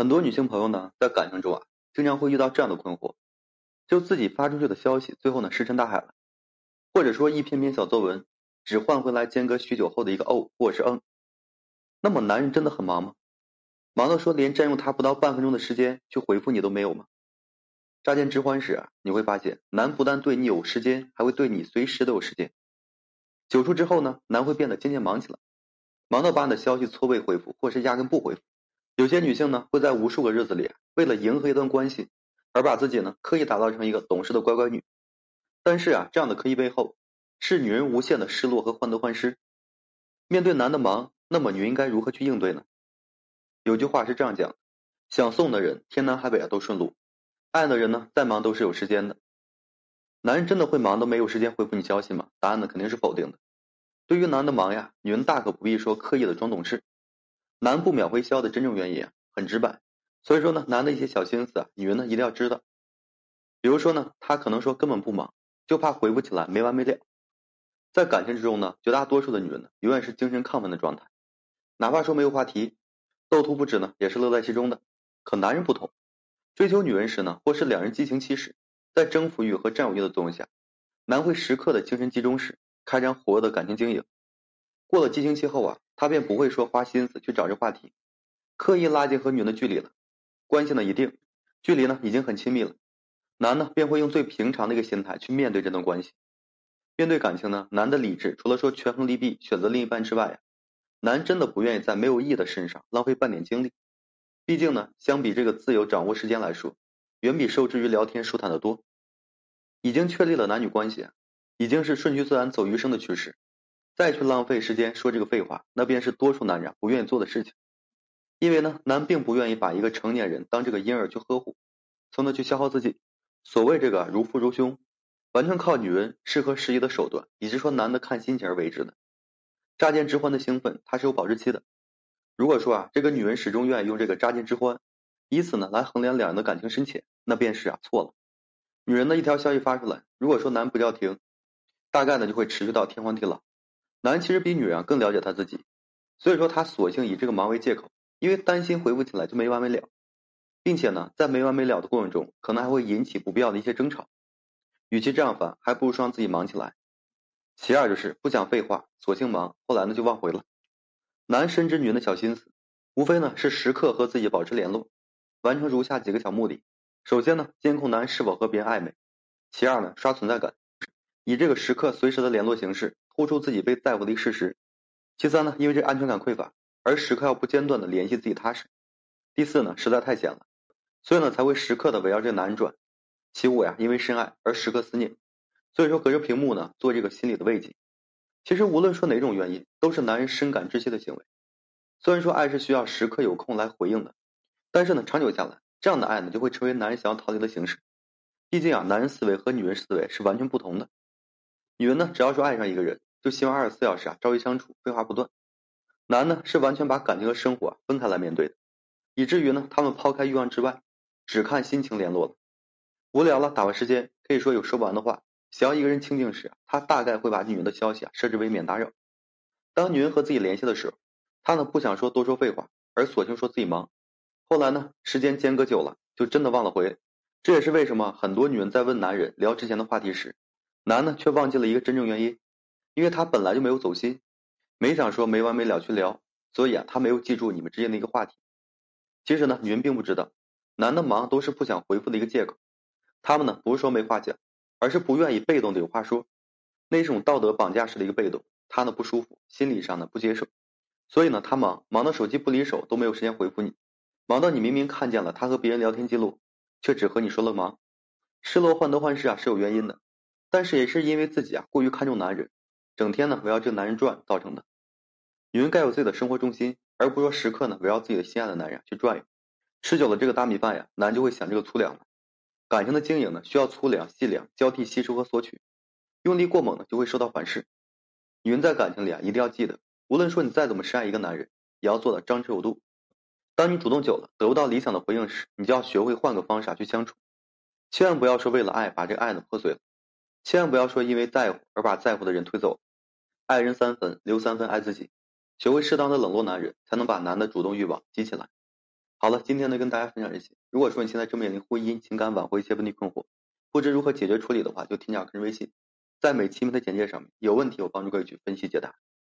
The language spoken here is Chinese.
很多女性朋友呢，在感情中啊，经常会遇到这样的困惑：就自己发出去的消息，最后呢石沉大海了；或者说一篇篇小作文，只换回来间隔许久后的一个哦或是嗯。那么男人真的很忙吗？忙到说连占用他不到半分钟的时间去回复你都没有吗？乍见之欢时啊，你会发现，男不但对你有时间，还会对你随时都有时间。久处之后呢，男会变得渐渐忙起来，忙到把你的消息错位回复，或是压根不回复。有些女性呢，会在无数个日子里，为了迎合一段关系，而把自己呢刻意打造成一个懂事的乖乖女。但是啊，这样的刻意背后，是女人无限的失落和患得患失。面对男的忙，那么女应该如何去应对呢？有句话是这样讲：想送的人，天南海北啊都顺路；爱的人呢，再忙都是有时间的。男人真的会忙到没有时间回复你消息吗？答案呢肯定是否定的。对于男的忙呀，女人大可不必说刻意的装懂事。男不秒回消的真正原因，很直白。所以说呢，男的一些小心思啊，女人呢一定要知道。比如说呢，他可能说根本不忙，就怕回不起来没完没了。在感情之中呢，绝大多数的女人呢，永远是精神亢奋的状态，哪怕说没有话题。斗图不止呢，也是乐在其中的。可男人不同，追求女人时呢，或是两人激情期时，在征服欲和占有欲的作用下，男会时刻的精神集中时，开展火热的感情经营。过了激情期后啊，他便不会说花心思去找这话题，刻意拉近和女人的距离了。关系呢一定，距离呢已经很亲密了，男呢便会用最平常的一个心态去面对这段关系。面对感情呢，男的理智除了说权衡利弊选择另一半之外。男真的不愿意在没有意义的身上浪费半点精力，毕竟呢，相比这个自由掌握时间来说，远比受制于聊天舒坦的多。已经确立了男女关系，已经是顺其自然走余生的趋势，再去浪费时间说这个废话，那便是多数男人不愿意做的事情。因为呢，男并不愿意把一个成年人当这个婴儿去呵护，从而去消耗自己。所谓这个如父如兄，完全靠女人适合适宜的手段，以及说男的看心情而为之的。乍见之欢的兴奋，它是有保质期的。如果说啊，这个女人始终愿意用这个乍见之欢，以此呢来衡量两人的感情深浅，那便是啊错了。女人的一条消息发出来，如果说男不叫停，大概呢就会持续到天荒地老。男其实比女人更了解他自己，所以说他索性以这个忙为借口，因为担心回复起来就没完没了，并且呢在没完没了的过程中，可能还会引起不必要的一些争吵。与其这样烦，还不如说让自己忙起来。其二就是不讲废话，索性忙，后来呢就忘回了。男深知女人的小心思，无非呢是时刻和自己保持联络，完成如下几个小目的：首先呢，监控男是否和别人暧昧；其二呢，刷存在感，以这个时刻随时的联络形式突出自己被在乎的一个事实；其三呢，因为这安全感匮乏，而时刻要不间断的联系自己踏实；第四呢，实在太闲了，所以呢才会时刻的围绕这个男人转；其五呀，因为深爱而时刻思念。所以说，隔着屏幕呢，做这个心理的慰藉。其实无论说哪种原因，都是男人深感窒息的行为。虽然说爱是需要时刻有空来回应的，但是呢，长久下来，这样的爱呢，就会成为男人想要逃离的形式。毕竟啊，男人思维和女人思维是完全不同的。女人呢，只要说爱上一个人，就希望二十四小时啊，朝夕相处，废话不断。男呢，是完全把感情和生活分开来面对的，以至于呢，他们抛开欲望之外，只看心情联络了。无聊了，打发时间，可以说有说不完的话。想要一个人清静时，他大概会把女人的消息啊设置为免打扰。当女人和自己联系的时候，他呢不想说多说废话，而索性说自己忙。后来呢，时间间隔久了，就真的忘了回。这也是为什么很多女人在问男人聊之前的话题时，男呢却忘记了一个真正原因，因为他本来就没有走心，没想说没完没了去聊，所以啊他没有记住你们之间的一个话题。其实呢，女人并不知道，男的忙都是不想回复的一个借口。他们呢不是说没话讲。而是不愿意被动的有话说，那种道德绑架式的一个被动，他呢不舒服，心理上呢不接受，所以呢他忙忙到手机不离手都没有时间回复你，忙到你明明看见了他和别人聊天记录，却只和你说了忙，失落患得患失啊是有原因的，但是也是因为自己啊过于看重男人，整天呢围绕这个男人转造成的。女人该有自己的生活重心，而不是说时刻呢围绕自己的心爱的男人去转悠，吃久了这个大米饭呀，男人就会想这个粗粮了。感情的经营呢，需要粗粮、细粮交替吸收和索取，用力过猛呢，就会受到反噬。女人在感情里啊，一定要记得，无论说你再怎么深爱一个男人，也要做到张弛有度。当你主动久了，得不到理想的回应时，你就要学会换个方式去相处。千万不要说为了爱把这个爱呢破碎了，千万不要说因为在乎而把在乎的人推走。爱人三分，留三分爱自己，学会适当的冷落男人，才能把男的主动欲望激起来。好了，今天呢跟大家分享这些。如果说你现在正面临婚姻、情感挽回一些问题困惑，不知如何解决处理的话，就添加个人微信，在每期的简介上面，有问题我帮助各位去分析解答。